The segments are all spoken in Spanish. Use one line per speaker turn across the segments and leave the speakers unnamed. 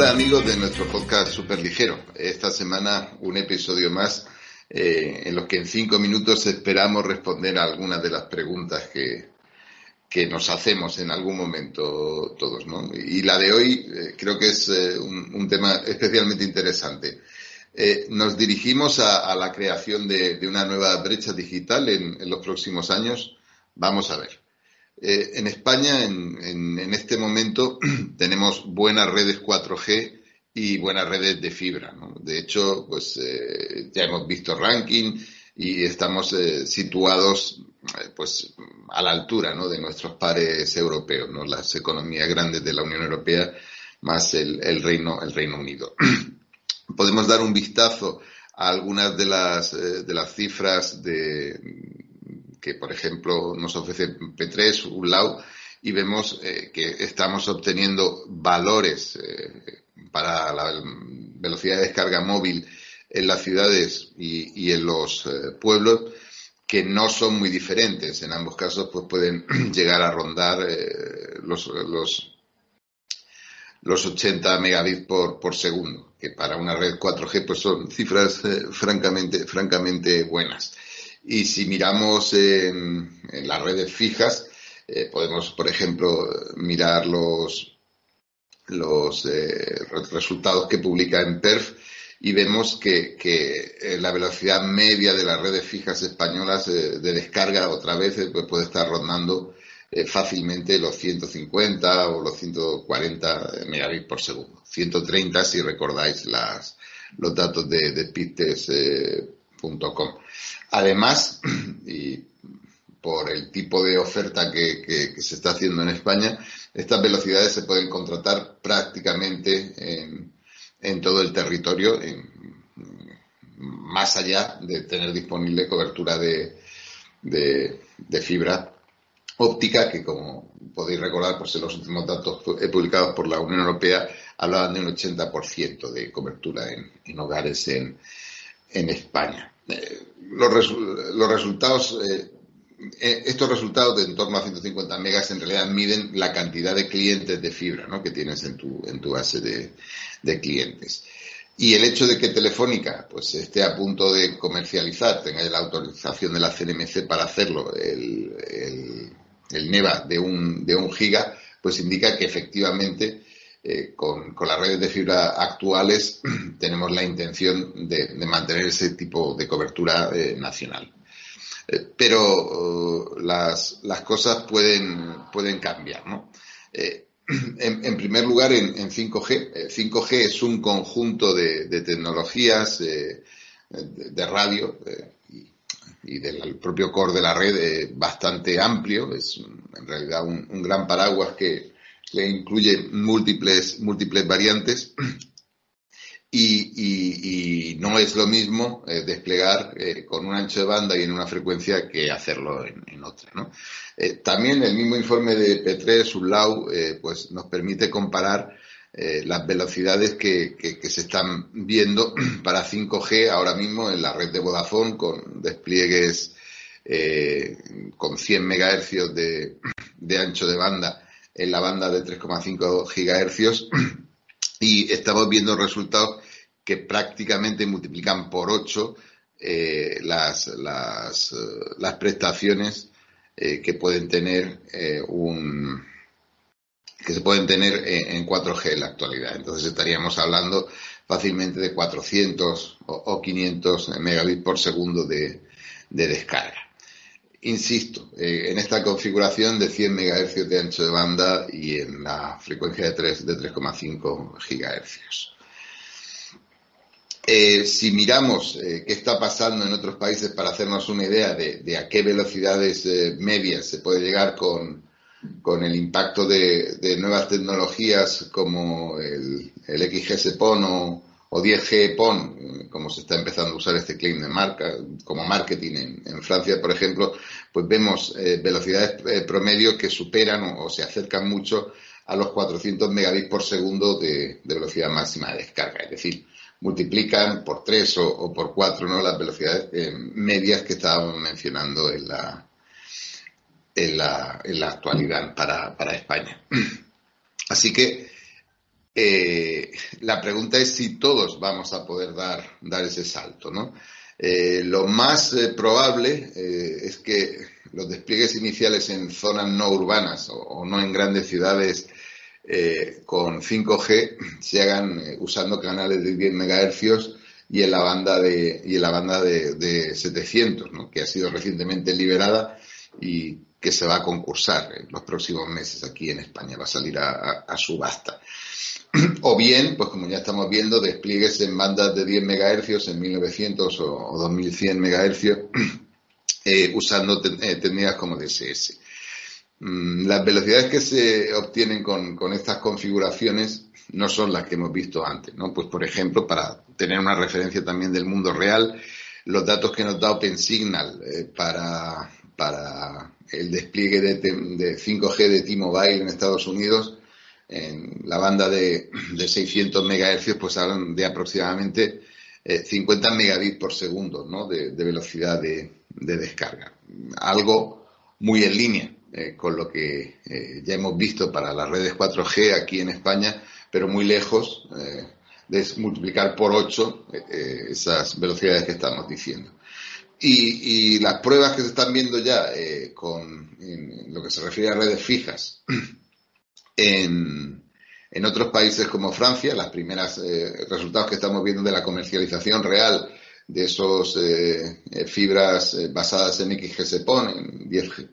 Hola amigos de nuestro podcast Super Ligero. Esta semana un episodio más eh, en los que en cinco minutos esperamos responder a algunas de las preguntas que, que nos hacemos en algún momento todos. ¿no? Y la de hoy eh, creo que es eh, un, tema especialmente interesante. nos dirigimos a, la creación de, una nueva brecha digital en, los próximos años. Vamos a ver. En España, en, en, este momento, tenemos buenas redes 4G y buenas redes de fibra. De hecho, pues eh, ya hemos visto ranking y estamos eh, situados eh, pues a la altura ¿no? de nuestros pares europeos, ¿no? las economías grandes de la Unión Europea más el, el Reino, el Reino Unido. Podemos dar un vistazo a algunas de las, de las cifras de, que, por ejemplo, nos ofrece P3, ULAU, y vemos que estamos obteniendo valores para la velocidad de descarga móvil en las ciudades y, en los eh, pueblos que no son muy diferentes. En ambos casos, pues pueden llegar a rondar eh, los, los, los 80 megabits por, por segundo, que para una red 4G pues son cifras eh, francamente, francamente buenas. Y si miramos en, en las redes fijas, podemos, por ejemplo, mirar los, los eh, resultados que publica en PERF y vemos que, eh, la velocidad media de las redes fijas españolas eh, de descarga otra vez pues puede estar rondando fácilmente los 150 o los 140 megabits por segundo. 130 si recordáis las, los datos de, de Además, y por el tipo de oferta que, se está haciendo en España, estas velocidades se pueden contratar prácticamente en, todo el territorio, más allá de tener disponible cobertura de, fibra óptica, que como podéis recordar, pues en los últimos datos publicados por la Unión Europea hablaban de un 80% de cobertura en, hogares en, España. Eh, los, los, resultados eh, eh, estos resultados de en torno a 150 megas en realidad miden la cantidad de clientes de fibra ¿no? que tienes en tu, en tu base de, clientes. Y el hecho de que Telefónica pues, esté a punto de comercializar, tenga la autorización de la CNMC para hacerlo, el, el, NEVA de un, de un giga, pues indica que efectivamente eh, con, las redes de fibra actuales tenemos la intención de, mantener ese tipo de cobertura eh, nacional. Eh, pero eh, las, cosas pueden, pueden cambiar, ¿no? En, primer lugar, en, 5G. 5G es un conjunto de, tecnologías de, radio y, del propio core de la red bastante amplio. Es en realidad un, gran paraguas que, que incluye múltiples, múltiples variantes y, no es lo mismo eh, desplegar eh, con un ancho de banda y en una frecuencia que hacerlo en, otra. ¿no? Eh, también el mismo informe de P3, ULAU, pues nos permite comparar las velocidades que, se están viendo para 5G ahora mismo en la red de Vodafone con despliegues con 100 MHz de, de ancho de banda en la banda de 3,5 GHz y estamos viendo resultados que prácticamente multiplican por 8 eh, las, las, eh, las, prestaciones eh, que pueden tener un que se pueden tener en, 4G en la actualidad. Entonces estaríamos hablando fácilmente de 400 o, 500 megabits por segundo de, de descarga. Insisto, en esta configuración de 100 MHz de ancho de banda y en la frecuencia de 3 de 3,5 GHz. Eh, si miramos eh, qué está pasando en otros países para hacernos una idea de, a qué velocidades eh, medias se puede llegar con, el impacto de, nuevas tecnologías como el, el XGS PON o, 10G PON, como se está empezando a usar este claim de marca, como marketing en, Francia, por ejemplo, pues vemos velocidades promedio que superan o, se acercan mucho a los 400 megabits por segundo de, de velocidad máxima de descarga. Es decir, multiplican por tres o, por cuatro ¿no? las velocidades eh, medias que estábamos mencionando en la, en la, en la actualidad para, para España. Así que eh, la pregunta es si todos vamos a poder dar, dar ese salto, ¿no? Eh, lo más eh, probable es que los despliegues iniciales en zonas no urbanas o, no en grandes ciudades con 5G se hagan usando canales de 10 MHz y en la banda de, y en la banda de, de 700, ¿no? que ha sido recientemente liberada y que se va a concursar en los próximos meses aquí en España, va a salir a, subasta. O bien, pues como ya estamos viendo, despliegues en bandas de 10 MHz en 1900 o, 2100 MHz eh, usando eh, técnicas como DSS. Mm, las velocidades que se obtienen con, estas configuraciones no son las que hemos visto antes, ¿no? Pues por ejemplo, para tener una referencia también del mundo real, los datos que nos da OpenSignal eh, para, para el despliegue de, 5G de T-Mobile en Estados Unidos, en la banda de, 600 MHz, pues hablan de aproximadamente 50 eh, megabits por segundo ¿no? de, velocidad de, descarga. Algo muy en línea eh, con lo que eh, ya hemos visto para las redes 4G aquí en España, pero muy lejos de multiplicar por 8 esas velocidades que estamos diciendo. Y, las pruebas que se están viendo ya eh, con en lo que se refiere a redes fijas en, otros países como Francia, las primeras eh, resultados que estamos viendo de la comercialización real de esos eh, fibras basadas en XGS-PON, en 10G,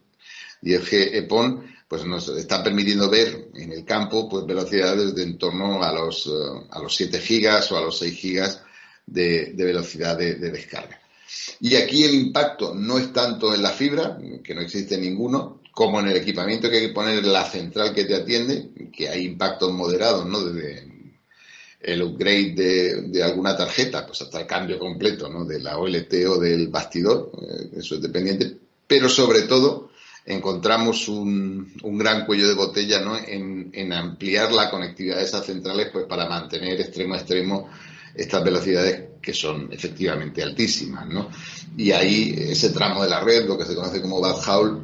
10G EPON, pues nos están permitiendo ver en el campo pues velocidades de en torno a los, a los 7 gigas o a los 6 gigas de, velocidad de descarga. Y aquí el impacto no es tanto en la fibra, que no existe ninguno, como en el equipamiento que hay que poner la central que te atiende, que hay impactos moderados, ¿no? Desde el upgrade de, alguna tarjeta, pues hasta el cambio completo, ¿no? De la OLT o del bastidor, eh, eso es dependiente, pero sobre todo encontramos un, gran cuello de botella, ¿no? En, en ampliar la conectividad de esas centrales, pues para mantener extremo a extremo estas velocidades que son efectivamente altísimas, ¿no? Y ahí ese tramo de la red, lo que se conoce como backhaul,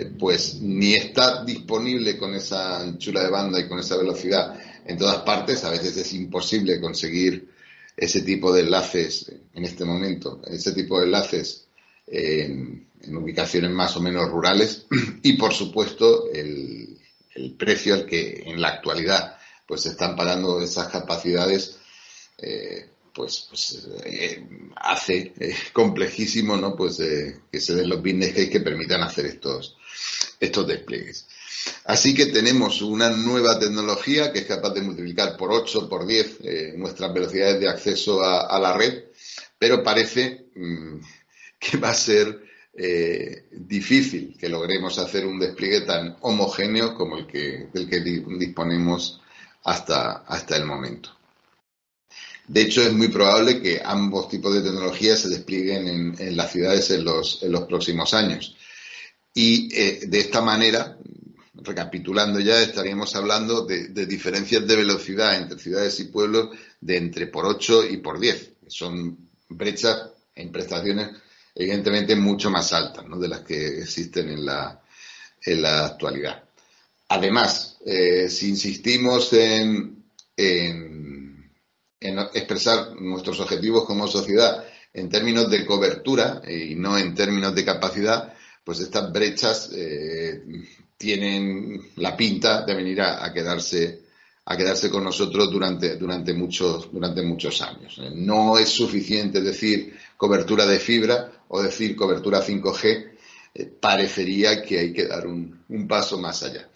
eh, pues ni está disponible con esa anchura de banda y con esa velocidad en todas partes, a veces es imposible conseguir ese tipo de enlaces en este momento, ese tipo de enlaces en, ubicaciones más o menos rurales. Y por supuesto el, precio al que en la actualidad pues se están pagando esas capacidades eh, pues, pues eh, hace eh, complejísimo ¿no? pues, que se den los business case que permitan hacer estos, estos despliegues. Así que tenemos una nueva tecnología que es capaz de multiplicar por 8, por 10 nuestras velocidades de acceso a, la red, pero parece mm, que va a ser difícil que logremos hacer un despliegue tan homogéneo como el que, del que disponemos hasta, hasta el momento. De hecho, es muy probable que ambos tipos de tecnologías se desplieguen en, las ciudades en los, próximos años. Y eh, de esta manera, recapitulando ya, estaríamos hablando de, diferencias de velocidad entre ciudades y pueblos de entre por 8 y por 10. Son brechas en prestaciones evidentemente mucho más altas de las que existen en la, actualidad. Además, eh, si insistimos en en expresar nuestros objetivos como sociedad en términos de cobertura y no en términos de capacidad, pues estas brechas eh, tienen la pinta de venir a, quedarse a quedarse con nosotros durante, durante, muchos, durante muchos años. No es suficiente decir cobertura de fibra o decir cobertura 5G, eh, parecería que hay que dar un, un paso más allá.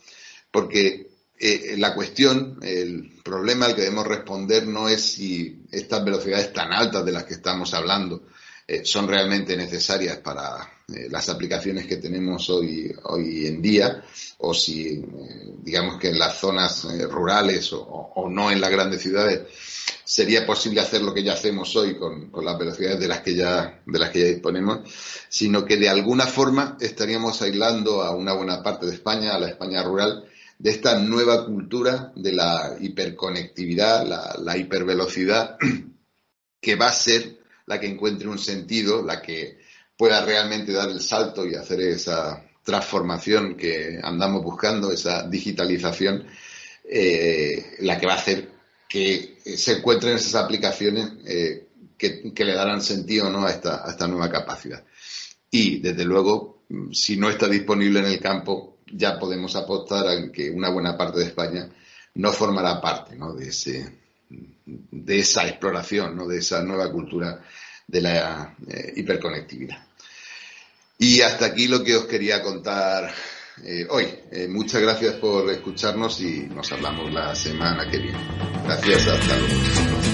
Porque eh, la cuestión, el problema al que debemos responder no es si estas velocidades tan altas de las que estamos hablando eh, son realmente necesarias para eh, las aplicaciones que tenemos hoy, hoy en día, o si, digamos que en las zonas rurales o, no en las grandes ciudades sería posible hacer lo que ya hacemos hoy con, con, las velocidades de las que ya de las que ya disponemos, sino que de alguna forma estaríamos aislando a una buena parte de España, a la España rural, de esta nueva cultura de la hiperconectividad, la, hipervelocidad, que va a ser la que encuentre un sentido, la que pueda realmente dar el salto y hacer esa transformación que andamos buscando, esa digitalización, eh, la que va a hacer que se encuentren esas aplicaciones que, le darán sentido ¿no? a, esta, a esta nueva capacidad. Y, desde luego, si no está disponible en el campo, ya podemos apostar a que una buena parte de España no formará parte ¿no? de, ese, de esa exploración, ¿no? de esa nueva cultura de la eh, hiperconectividad. Y hasta aquí lo que os quería contar eh, hoy. Eh, muchas gracias por escucharnos y nos hablamos la semana que viene. Gracias, hasta luego.